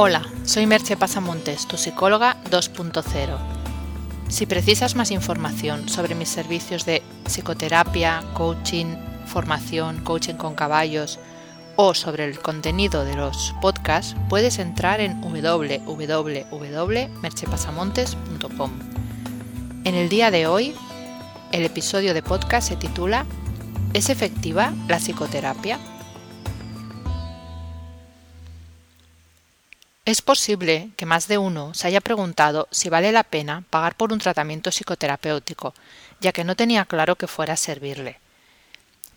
Hola, soy Merche Pasamontes, tu psicóloga 2.0. Si precisas más información sobre mis servicios de psicoterapia, coaching, formación, coaching con caballos o sobre el contenido de los podcasts, puedes entrar en www.merchepasamontes.com. En el día de hoy, el episodio de podcast se titula ¿Es efectiva la psicoterapia? Es posible que más de uno se haya preguntado si vale la pena pagar por un tratamiento psicoterapéutico, ya que no tenía claro que fuera a servirle.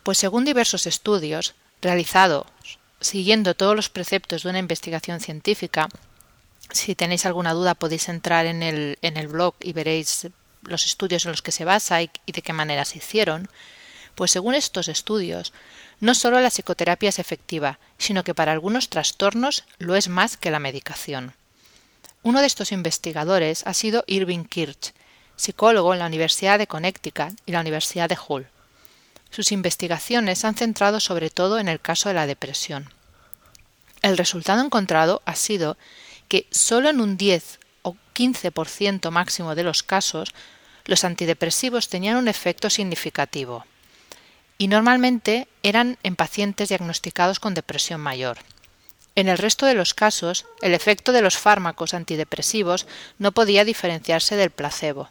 Pues según diversos estudios realizados siguiendo todos los preceptos de una investigación científica, si tenéis alguna duda podéis entrar en el, en el blog y veréis los estudios en los que se basa y de qué manera se hicieron, pues según estos estudios, no solo la psicoterapia es efectiva, sino que para algunos trastornos lo es más que la medicación. Uno de estos investigadores ha sido Irving Kirch, psicólogo en la Universidad de Connecticut y la Universidad de Hull. Sus investigaciones han centrado sobre todo en el caso de la depresión. El resultado encontrado ha sido que solo en un 10 o 15% máximo de los casos los antidepresivos tenían un efecto significativo y normalmente eran en pacientes diagnosticados con depresión mayor. En el resto de los casos, el efecto de los fármacos antidepresivos no podía diferenciarse del placebo,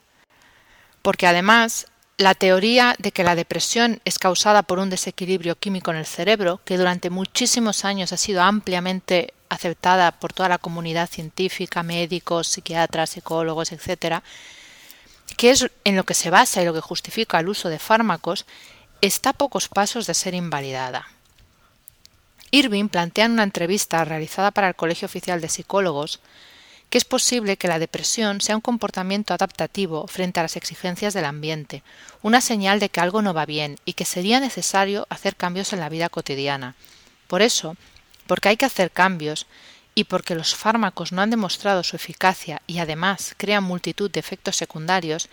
porque además la teoría de que la depresión es causada por un desequilibrio químico en el cerebro, que durante muchísimos años ha sido ampliamente aceptada por toda la comunidad científica, médicos, psiquiatras, psicólogos, etc., que es en lo que se basa y lo que justifica el uso de fármacos, está a pocos pasos de ser invalidada. Irving plantea en una entrevista realizada para el Colegio Oficial de Psicólogos que es posible que la depresión sea un comportamiento adaptativo frente a las exigencias del ambiente, una señal de que algo no va bien y que sería necesario hacer cambios en la vida cotidiana. Por eso, porque hay que hacer cambios y porque los fármacos no han demostrado su eficacia y además crean multitud de efectos secundarios,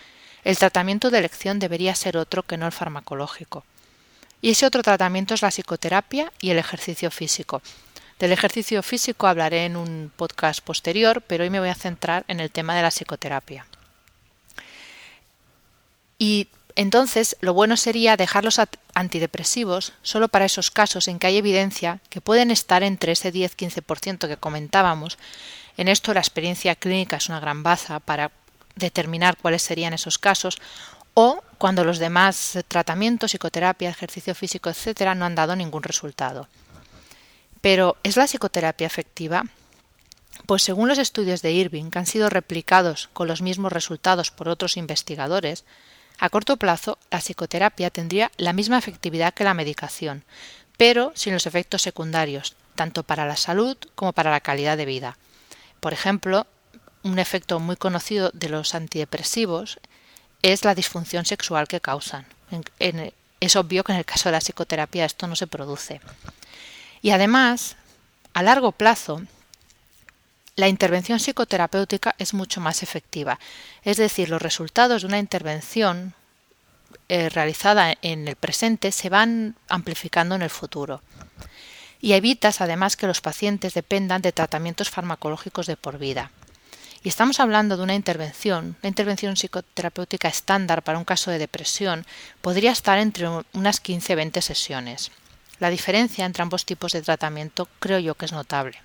el tratamiento de elección debería ser otro que no el farmacológico. Y ese otro tratamiento es la psicoterapia y el ejercicio físico. Del ejercicio físico hablaré en un podcast posterior, pero hoy me voy a centrar en el tema de la psicoterapia. Y entonces lo bueno sería dejar los antidepresivos solo para esos casos en que hay evidencia que pueden estar entre ese 10-15% que comentábamos. En esto la experiencia clínica es una gran baza para determinar cuáles serían esos casos, o cuando los demás tratamientos, psicoterapia, ejercicio físico, etcétera, no han dado ningún resultado. Pero ¿es la psicoterapia efectiva? Pues según los estudios de Irving, que han sido replicados con los mismos resultados por otros investigadores, a corto plazo la psicoterapia tendría la misma efectividad que la medicación, pero sin los efectos secundarios, tanto para la salud como para la calidad de vida. Por ejemplo, un efecto muy conocido de los antidepresivos es la disfunción sexual que causan. es obvio que en el caso de la psicoterapia esto no se produce. Y además, a largo plazo, la intervención psicoterapéutica es mucho más efectiva. Es decir, los resultados de una intervención eh, realizada en el presente se van amplificando en el futuro. Y evitas además que los pacientes dependan de tratamientos farmacológicos de por vida. Y estamos hablando de una intervención, la intervención psicoterapéutica estándar para un caso de depresión podría estar entre unas 15-20 sesiones. La diferencia entre ambos tipos de tratamiento creo yo que es notable.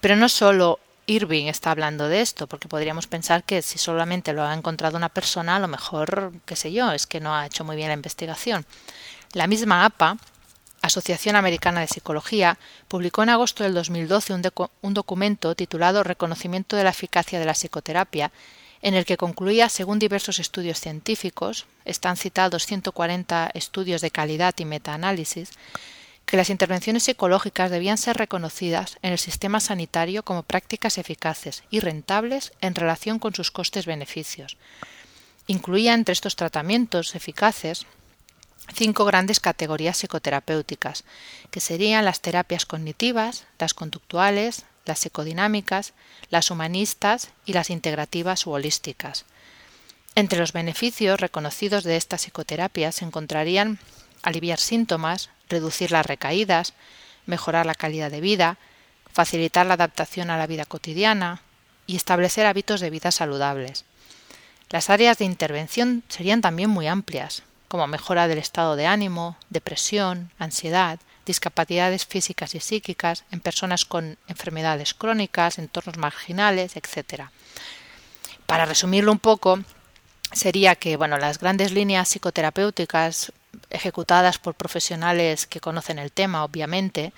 Pero no solo Irving está hablando de esto, porque podríamos pensar que si solamente lo ha encontrado una persona, a lo mejor, qué sé yo, es que no ha hecho muy bien la investigación. La misma APA Asociación Americana de Psicología, publicó en agosto del 2012 un, documento titulado Reconocimiento de la eficacia de la psicoterapia, en el que concluía, según diversos estudios científicos, están citados 140 estudios de calidad y metaanálisis, que las intervenciones psicológicas debían ser reconocidas en el sistema sanitario como prácticas eficaces y rentables en relación con sus costes-beneficios. Incluía entre estos tratamientos eficaces cinco grandes categorías psicoterapéuticas, que serían las terapias cognitivas, las conductuales, las psicodinámicas, las humanistas y las integrativas u holísticas. Entre los beneficios reconocidos de esta psicoterapia se encontrarían aliviar síntomas, reducir las recaídas, mejorar la calidad de vida, facilitar la adaptación a la vida cotidiana y establecer hábitos de vida saludables. Las áreas de intervención serían también muy amplias, como mejora del estado de ánimo, depresión, ansiedad, discapacidades físicas y psíquicas en personas con enfermedades crónicas, entornos marginales, etc. Para resumirlo un poco, sería que bueno, las grandes líneas psicoterapéuticas ejecutadas por profesionales que conocen el tema, obviamente,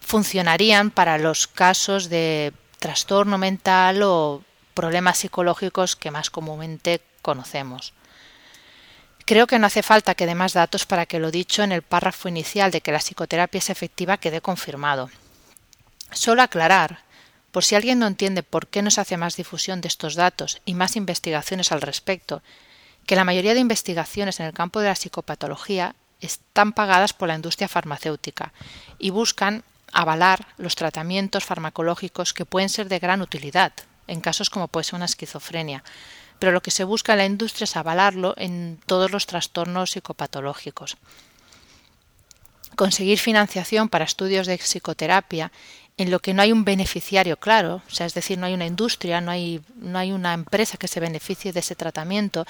funcionarían para los casos de trastorno mental o problemas psicológicos que más comúnmente conocemos. Creo que no hace falta que dé más datos para que lo dicho en el párrafo inicial de que la psicoterapia es efectiva quede confirmado. Solo aclarar, por si alguien no entiende por qué no se hace más difusión de estos datos y más investigaciones al respecto, que la mayoría de investigaciones en el campo de la psicopatología están pagadas por la industria farmacéutica y buscan avalar los tratamientos farmacológicos que pueden ser de gran utilidad en casos como puede ser una esquizofrenia, pero lo que se busca en la industria es avalarlo en todos los trastornos psicopatológicos. Conseguir financiación para estudios de psicoterapia en lo que no hay un beneficiario claro, o sea, es decir, no hay una industria, no hay, no hay una empresa que se beneficie de ese tratamiento,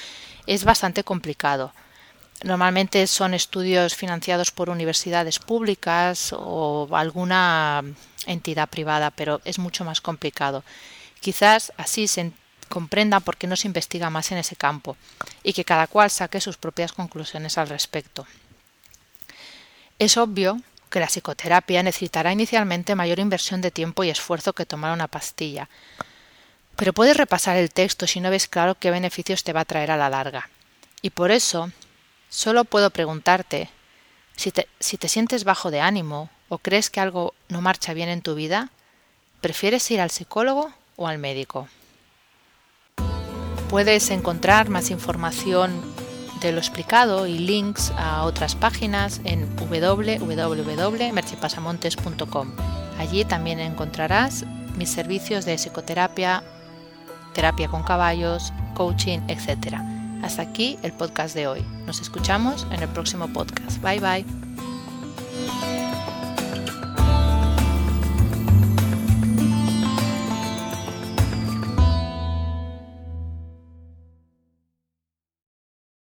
es bastante complicado. Normalmente son estudios financiados por universidades públicas o alguna entidad privada, pero es mucho más complicado. Quizás así se comprenda por qué no se investiga más en ese campo y que cada cual saque sus propias conclusiones al respecto. Es obvio que la psicoterapia necesitará inicialmente mayor inversión de tiempo y esfuerzo que tomar una pastilla, pero puedes repasar el texto si no ves claro qué beneficios te va a traer a la larga. Y por eso, solo puedo preguntarte si te, si te sientes bajo de ánimo o crees que algo no marcha bien en tu vida, ¿prefieres ir al psicólogo o al médico? Puedes encontrar más información de lo explicado y links a otras páginas en www.merchipasamontes.com. Allí también encontrarás mis servicios de psicoterapia, terapia con caballos, coaching, etc. Hasta aquí el podcast de hoy. Nos escuchamos en el próximo podcast. Bye bye.